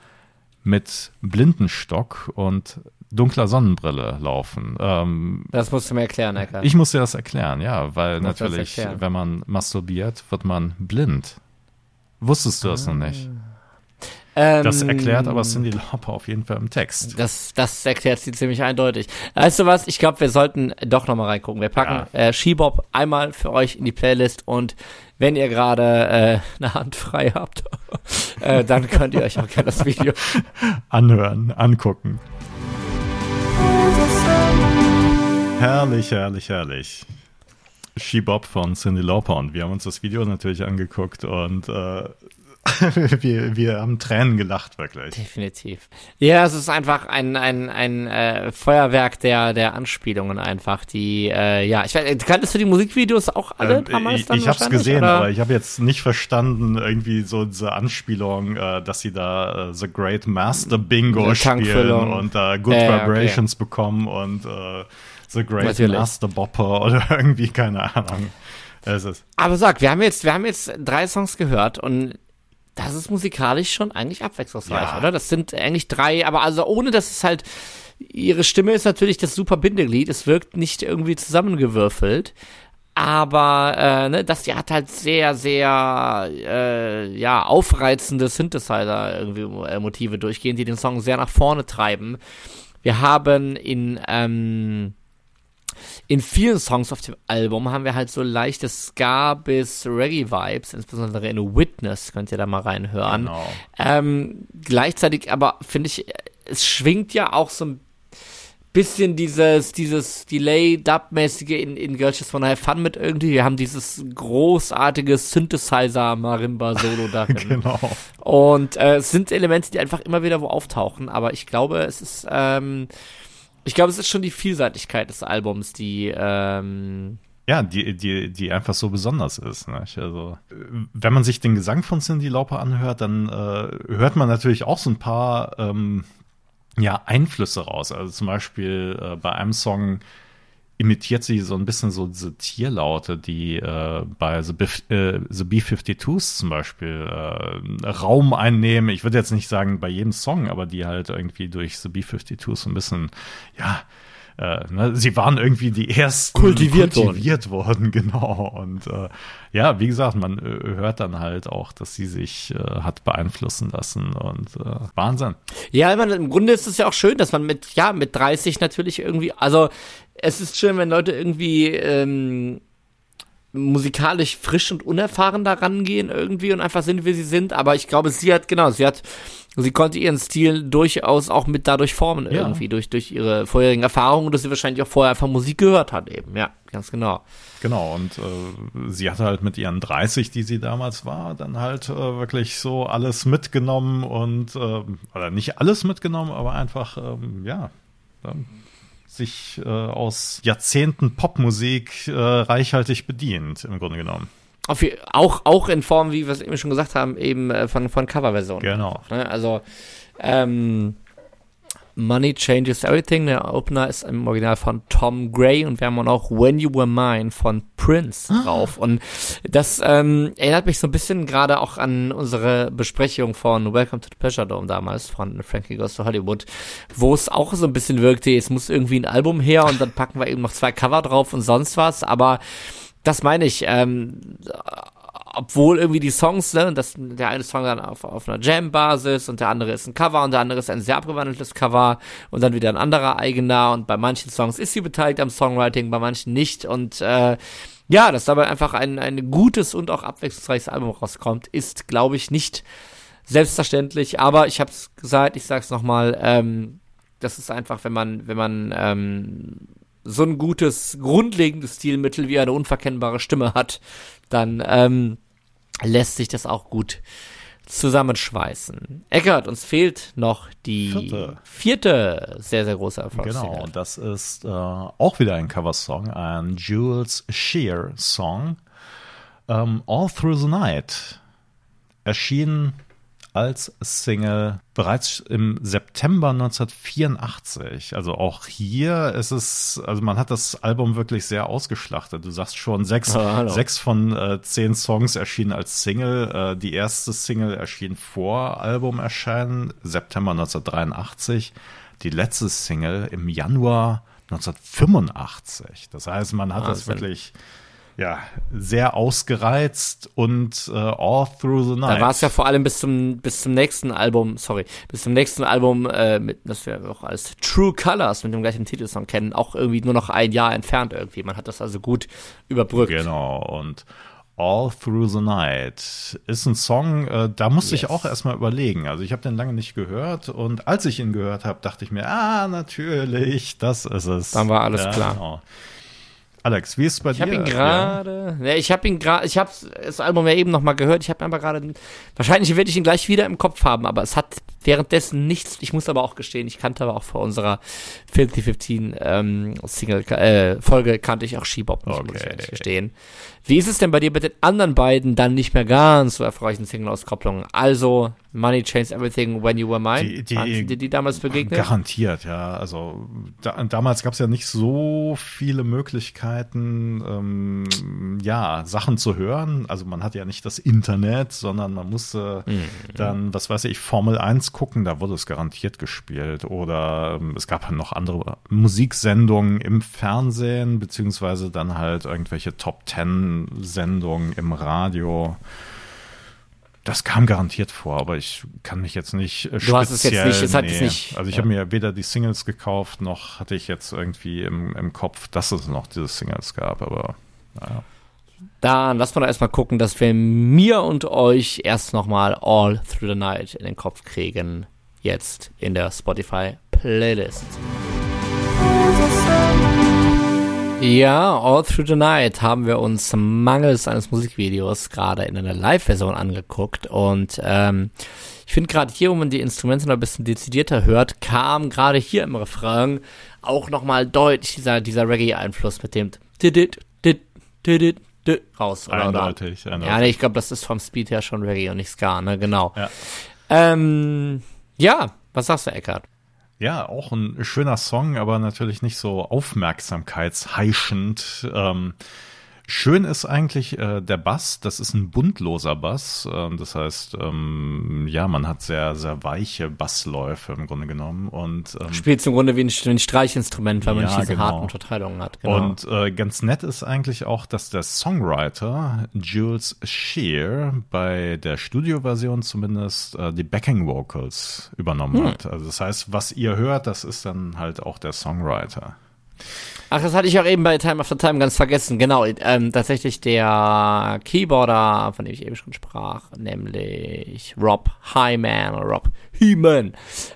mit Blindenstock und dunkler Sonnenbrille laufen. Ähm, das musst du mir erklären, Ecker. Ich muss dir das erklären, ja, weil natürlich, wenn man masturbiert, wird man blind. Wusstest du das noch nicht? Ähm, das erklärt aber Cindy Lauper auf jeden Fall im Text. Das, das erklärt sie ziemlich eindeutig. Weißt du was? Ich glaube, wir sollten doch nochmal reingucken. Wir packen ja. äh, Shebop einmal für euch in die Playlist und wenn ihr gerade äh, eine Hand frei habt, äh, dann könnt ihr euch auch gerne das Video anhören, angucken. Herrlich, herrlich, herrlich. She-Bob von Cindy Lauper und wir haben uns das Video natürlich angeguckt und äh, wir, wir haben Tränen gelacht, wirklich. Definitiv. Ja, es ist einfach ein, ein, ein äh, Feuerwerk der, der Anspielungen einfach, die, äh, ja, ich weiß, kanntest du die Musikvideos auch alle ähm, Ich, ich hab's gesehen, oder? aber ich habe jetzt nicht verstanden, irgendwie so diese Anspielung, äh, dass sie da äh, The Great Master Bingo spielen und da Good Vibrations okay. bekommen und äh, The Great Natürlich. Master Bopper oder irgendwie, keine Ahnung. Aber sag, wir haben jetzt, wir haben jetzt drei Songs gehört und das ist musikalisch schon eigentlich abwechslungsreich, ja. oder? Das sind eigentlich drei, aber also ohne, dass es halt, ihre Stimme ist natürlich das super Bindeglied, es wirkt nicht irgendwie zusammengewürfelt, aber äh, ne, das Jahr hat halt sehr, sehr äh, ja, aufreizende Synthesizer irgendwie äh, Motive durchgehen, die den Song sehr nach vorne treiben. Wir haben in ähm, in vielen Songs auf dem Album haben wir halt so leichte Ska bis Reggae-Vibes, insbesondere in Witness, könnt ihr da mal reinhören. Genau. Ähm, gleichzeitig aber finde ich, es schwingt ja auch so ein bisschen dieses, dieses Delay-Dub-mäßige in, in Girls Just Wanna Have Fun mit irgendwie. Wir haben dieses großartige Synthesizer-Marimba-Solo darin. genau. Und äh, es sind Elemente, die einfach immer wieder wo auftauchen, aber ich glaube, es ist, ähm, ich glaube, es ist schon die Vielseitigkeit des Albums, die, ähm, ja, die, die, die einfach so besonders ist. Ne? Also, wenn man sich den Gesang von Cindy Lauper anhört, dann äh, hört man natürlich auch so ein paar ähm, ja, Einflüsse raus. Also zum Beispiel äh, bei einem Song imitiert sie so ein bisschen so diese Tierlaute, die äh, bei The, äh, The B-52s zum Beispiel äh, Raum einnehmen. Ich würde jetzt nicht sagen bei jedem Song, aber die halt irgendwie durch The B-52s so ein bisschen, ja, äh, ne, sie waren irgendwie die ersten kultiviert, kultiviert worden. worden. genau. Und äh, ja, wie gesagt, man äh, hört dann halt auch, dass sie sich äh, hat beeinflussen lassen und äh, Wahnsinn. Ja, meine, im Grunde ist es ja auch schön, dass man mit, ja, mit 30 natürlich irgendwie, also es ist schön, wenn Leute irgendwie ähm, musikalisch frisch und unerfahren da rangehen irgendwie und einfach sind, wie sie sind. Aber ich glaube, sie hat, genau, sie hat, sie konnte ihren Stil durchaus auch mit dadurch formen ja. irgendwie, durch, durch ihre vorherigen Erfahrungen, dass sie wahrscheinlich auch vorher einfach Musik gehört hat eben, ja, ganz genau. Genau, und äh, sie hatte halt mit ihren 30, die sie damals war, dann halt äh, wirklich so alles mitgenommen und, äh, oder nicht alles mitgenommen, aber einfach, ähm, ja, sich äh, aus Jahrzehnten Popmusik äh, reichhaltig bedient, im Grunde genommen. Auf, auch, auch in Form, wie wir es eben schon gesagt haben, eben äh, von, von Coverversionen. Genau. Ne? Also, ähm, Money Changes Everything. Der Opener ist im Original von Tom Gray und wir haben auch When You Were Mine von Prince ah. drauf. Und das ähm, erinnert mich so ein bisschen gerade auch an unsere Besprechung von Welcome to the Pleasure Dome damals von Frankie Goes to Hollywood, wo es auch so ein bisschen wirkte, es muss irgendwie ein Album her und dann packen wir eben noch zwei Cover drauf und sonst was. Aber das meine ich. Ähm, obwohl irgendwie die Songs, ne, das, der eine Song dann auf, auf einer Jam-Basis und der andere ist ein Cover und der andere ist ein sehr abgewandeltes Cover und dann wieder ein anderer eigener und bei manchen Songs ist sie beteiligt am Songwriting, bei manchen nicht und äh, ja, dass dabei einfach ein, ein gutes und auch abwechslungsreiches Album rauskommt, ist, glaube ich, nicht selbstverständlich, aber ich habe es gesagt, ich sage es nochmal, ähm, das ist einfach, wenn man, wenn man ähm, so ein gutes, grundlegendes Stilmittel wie eine unverkennbare Stimme hat, dann ähm, lässt sich das auch gut zusammenschweißen. Eckert, uns fehlt noch die vierte, vierte sehr, sehr große Erfolgssingle. Genau, das ist äh, auch wieder ein Coversong, ein Jules Shear Song. Um, ähm, All Through the Night erschien als Single bereits im September 1984. Also auch hier ist es, also man hat das Album wirklich sehr ausgeschlachtet. Du sagst schon, sechs, oh, sechs von äh, zehn Songs erschienen als Single. Äh, die erste Single erschien vor Albumerscheinen, September 1983. Die letzte Single im Januar 1985. Das heißt, man hat Wahnsinn. das wirklich ja, sehr ausgereizt und äh, all through the night. Da war es ja vor allem bis zum bis zum nächsten Album, sorry, bis zum nächsten Album, äh, mit, das wir auch als True Colors mit dem gleichen Titelsong kennen, auch irgendwie nur noch ein Jahr entfernt irgendwie. Man hat das also gut überbrückt. Genau und All Through the Night ist ein Song, äh, da musste yes. ich auch erstmal überlegen. Also ich habe den lange nicht gehört und als ich ihn gehört habe, dachte ich mir, ah, natürlich, das ist es. Dann war alles ja, klar. Genau. Alex, wie ist es bei ich dir? Hab ihn grade, ja. ja, ich habe ihn gerade, ich habe das Album ja eben noch mal gehört. Ich habe aber gerade, wahrscheinlich werde ich ihn gleich wieder im Kopf haben, aber es hat währenddessen nichts. Ich muss aber auch gestehen, ich kannte aber auch vor unserer Filthy 15 ähm, Single äh, Folge kannte ich auch nicht, okay. muss ich gestehen. Wie ist es denn bei dir mit den anderen beiden dann nicht mehr ganz so erfolgreichen Single-Auskopplungen? Also Money Changed Everything When You Were Mine. Die, die, Waren dir die damals begegnet? Garantiert, ja. Also da, damals gab es ja nicht so viele Möglichkeiten, ähm, ja, Sachen zu hören. Also man hat ja nicht das Internet, sondern man musste mhm. dann, was weiß ich, Formel 1 gucken, da wurde es garantiert gespielt. Oder ähm, es gab noch andere Musiksendungen im Fernsehen, beziehungsweise dann halt irgendwelche Top Ten Sendungen im Radio. Das kam garantiert vor, aber ich kann mich jetzt nicht äh, Du hast es jetzt nicht, es hat es nicht. Also ich ja. habe mir weder die Singles gekauft, noch hatte ich jetzt irgendwie im, im Kopf, dass es noch diese Singles gab, aber naja. Dann lass mal erstmal gucken, dass wir mir und euch erst nochmal All Through the Night in den Kopf kriegen. Jetzt in der Spotify Playlist. Ja, All Through the Night haben wir uns mangels eines Musikvideos gerade in einer Live-Version angeguckt und ähm, ich finde gerade hier, wo man die Instrumente noch ein bisschen dezidierter hört, kam gerade hier im Refrain auch nochmal deutlich dieser, dieser Reggae-Einfluss mit dem raus. Oder, eindeutig, oder? eindeutig. Ja, nee, ich glaube, das ist vom Speed her schon Reggae und nicht Ska, ne, genau. Ja, ähm, ja was sagst du, Eckart? Ja, auch ein schöner Song, aber natürlich nicht so aufmerksamkeitsheischend. Ähm, Schön ist eigentlich äh, der Bass, das ist ein buntloser Bass. Ähm, das heißt, ähm, ja, man hat sehr, sehr weiche Bassläufe im Grunde genommen. Und, ähm, Spielt im Grunde wie ein, ein Streichinstrument, weil man nicht diese genau. harten Verteilungen hat. Genau. Und äh, ganz nett ist eigentlich auch, dass der Songwriter Jules Shear bei der Studioversion zumindest äh, die Backing Vocals übernommen hm. hat. Also das heißt, was ihr hört, das ist dann halt auch der Songwriter. Ach, das hatte ich auch eben bei Time After Time ganz vergessen. Genau, ähm, tatsächlich der Keyboarder, von dem ich eben schon sprach, nämlich Rob Hyman oder Rob Hyman.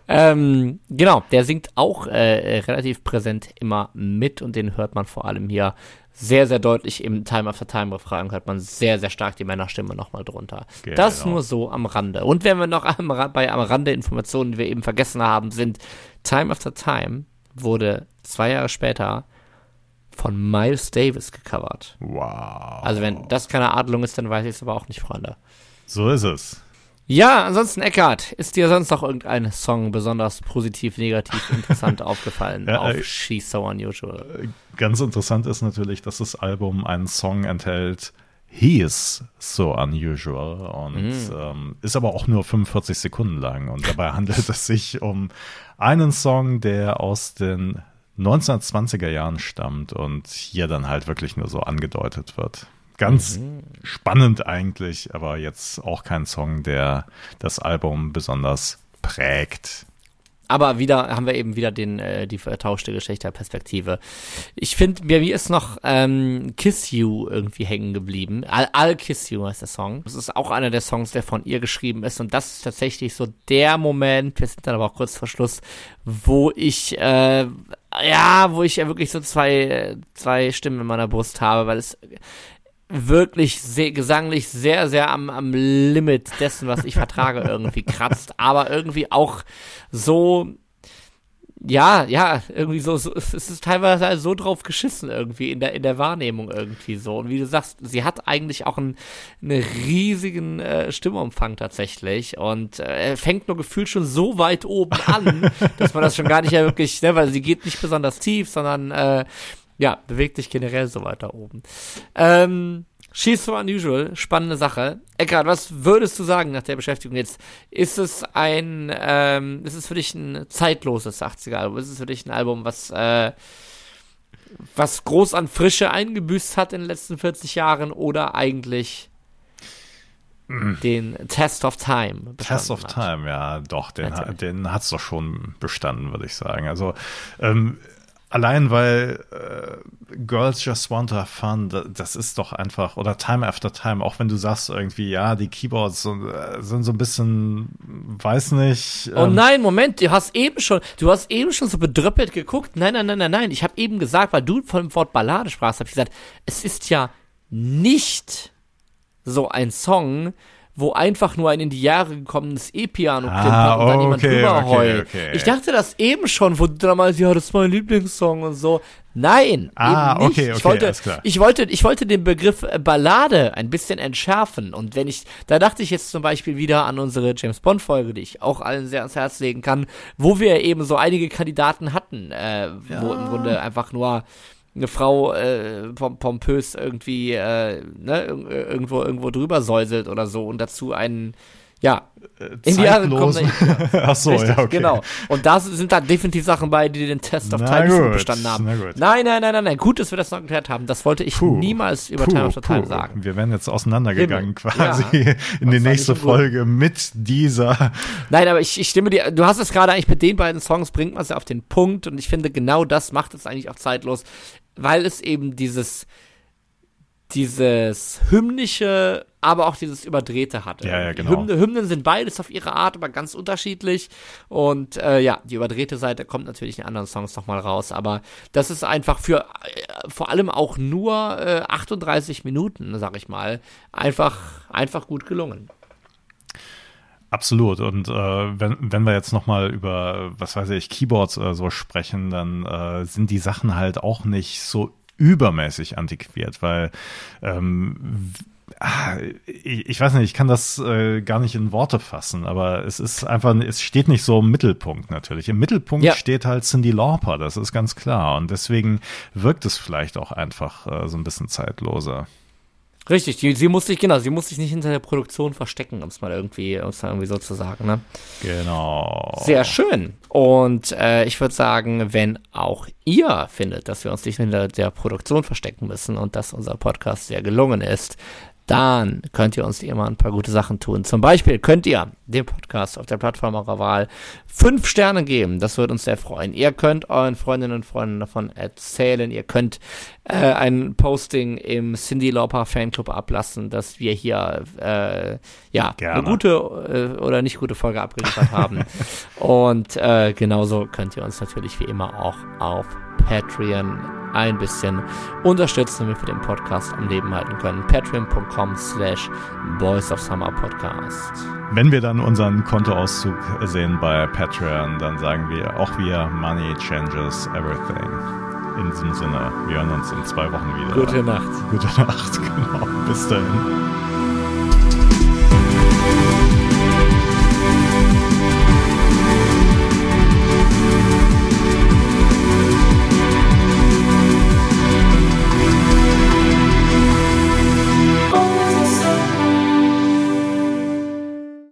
Ähm, genau, der singt auch äh, relativ präsent immer mit und den hört man vor allem hier sehr, sehr deutlich im Time After Time Refrain hört man sehr, sehr stark die Männerstimme nochmal drunter. Genau. Das nur so am Rande. Und wenn wir noch am, bei am Rande Informationen, die wir eben vergessen haben, sind Time After Time wurde zwei Jahre später von Miles Davis gecovert. Wow. Also wenn das keine Adelung ist, dann weiß ich es aber auch nicht, Freunde. So ist es. Ja, ansonsten, Eckart, ist dir sonst noch irgendein Song besonders positiv, negativ, interessant aufgefallen ja, auf äh, She's So Unusual? Äh, ganz interessant ist natürlich, dass das Album einen Song enthält, He is so unusual und mm. ähm, ist aber auch nur 45 Sekunden lang. Und dabei handelt es sich um einen Song, der aus den 1920er Jahren stammt und hier dann halt wirklich nur so angedeutet wird. Ganz mhm. spannend eigentlich, aber jetzt auch kein Song, der das Album besonders prägt. Aber wieder haben wir eben wieder den, äh, die vertauschte Geschlechterperspektive. Ich finde, mir, mir ist noch ähm, Kiss You irgendwie hängen geblieben. I'll, I'll Kiss You heißt der Song. Das ist auch einer der Songs, der von ihr geschrieben ist. Und das ist tatsächlich so der Moment, wir sind dann aber auch kurz vor Schluss, wo ich, äh, ja, wo ich ja wirklich so zwei, zwei Stimmen in meiner Brust habe, weil es wirklich sehr, gesanglich sehr, sehr am, am Limit dessen, was ich vertrage, irgendwie kratzt, aber irgendwie auch so, ja, ja, irgendwie so, so es ist teilweise halt so drauf geschissen irgendwie in der, in der Wahrnehmung irgendwie so. Und wie du sagst, sie hat eigentlich auch einen, einen riesigen äh, Stimmumfang tatsächlich und äh, fängt nur gefühlt schon so weit oben an, dass man das schon gar nicht ja wirklich, ne, weil sie geht nicht besonders tief, sondern äh, ja, bewegt sich generell so weiter oben. Ähm, She's so unusual, spannende Sache. Eckart, was würdest du sagen nach der Beschäftigung jetzt? Ist es ein, ähm, ist es für dich ein zeitloses 80er-Album? Ist es für dich ein Album, was, äh, was groß an Frische eingebüßt hat in den letzten 40 Jahren oder eigentlich den Test of Time. Test of hat? Time, ja, doch, den, ha, den hat es doch schon bestanden, würde ich sagen. Also ähm, Allein weil äh, Girls Just Want to Have Fun, das ist doch einfach, oder Time After Time, auch wenn du sagst irgendwie, ja, die Keyboards so, äh, sind so ein bisschen, weiß nicht. Oh ähm, oh nein, Moment, du hast eben schon, du hast eben schon so bedrüppelt geguckt. Nein, nein, nein, nein, nein. Ich habe eben gesagt, weil du von dem Wort Ballade sprachst, habe ich gesagt, es ist ja nicht so ein Song, wo einfach nur ein in die Jahre gekommenes E-Piano Ah, klimpert und dann jemand okay, drüber okay, heult. okay. Ich dachte das eben schon, wo du damals, ja, das ist mein Lieblingssong und so. Nein, Ah, eben nicht. okay, okay, ich wollte, alles klar. ich wollte, ich wollte den Begriff äh, Ballade ein bisschen entschärfen. Und wenn ich, da dachte ich jetzt zum Beispiel wieder an unsere James Bond Folge, die ich auch allen sehr ans Herz legen kann, wo wir eben so einige Kandidaten hatten, äh, wo im Grunde einfach nur eine Frau äh, pom pompös irgendwie äh, ne, ir- irgendwo irgendwo drüber säuselt oder so und dazu einen ja in die Jahre gekommen Zeitlosen- Ach so, Richtig, ja, okay. genau. Und da sind da definitiv Sachen bei, die den Test of Na Time gut, bestanden haben. Nein, nein, nein, nein, nein. Gut, dass wir das noch geklärt haben. Das wollte ich Puh, niemals über puh, Time of the Time sagen. Wir werden jetzt auseinandergegangen Himmel. quasi Ja. in die nächste so gut. Folge mit dieser. Nein, aber ich, ich stimme dir, du hast es gerade eigentlich mit den beiden Songs, bringt man es ja auf den Punkt und ich finde, genau das macht es eigentlich auch zeitlos, weil es eben dieses, dieses hymnische, aber auch dieses überdrehte hatte. Ja, ja, genau. Hymne, Hymnen sind beides auf ihre Art, aber ganz unterschiedlich und äh, ja, die überdrehte Seite kommt natürlich in anderen Songs nochmal raus, aber das ist einfach für äh, vor allem auch nur äh, 38 Minuten, sag ich mal, einfach, einfach gut gelungen. Absolut. Und äh, wenn, wenn wir jetzt nochmal über, was weiß ich, Keyboards oder so sprechen, dann äh, sind die Sachen halt auch nicht so übermäßig antiquiert, weil ähm, ah, ich, ich weiß nicht, ich kann das äh, gar nicht in Worte fassen, aber es ist einfach, es steht nicht so im Mittelpunkt natürlich. Im Mittelpunkt Ja. steht halt Cindy Lauper, das ist ganz klar. Und deswegen wirkt es vielleicht auch einfach äh, so ein bisschen zeitloser. Richtig, die, sie muss sich, genau, sie muss sich nicht hinter der Produktion verstecken, um es mal irgendwie, um es mal irgendwie so zu sagen, ne? Genau. Sehr schön. Und äh, ich würde sagen, wenn auch ihr findet, dass wir uns nicht hinter der Produktion verstecken müssen und dass unser Podcast sehr gelungen ist, dann könnt ihr uns immer ein paar gute Sachen tun. Zum Beispiel könnt ihr dem Podcast auf der Plattform eurer Wahl fünf Sterne geben. Das würde uns sehr freuen. Ihr könnt euren Freundinnen und Freunden davon erzählen. Ihr könnt äh, ein Posting im Cindy Lauper Fanclub ablassen, dass wir hier äh, ja Gerne. eine gute äh, oder nicht gute Folge abgeliefert haben. und äh, genauso könnt ihr uns natürlich wie immer auch auf Patreon ein bisschen unterstützen, damit wir den Podcast am Leben halten können. Patreon.com slash Boys of Summer Podcast. Wenn wir dann unseren Kontoauszug sehen bei Patreon, dann sagen wir auch wir, Money changes everything. In diesem Sinne, wir hören uns in zwei Wochen wieder. Gute Nacht. Gute Nacht, genau. Bis dahin.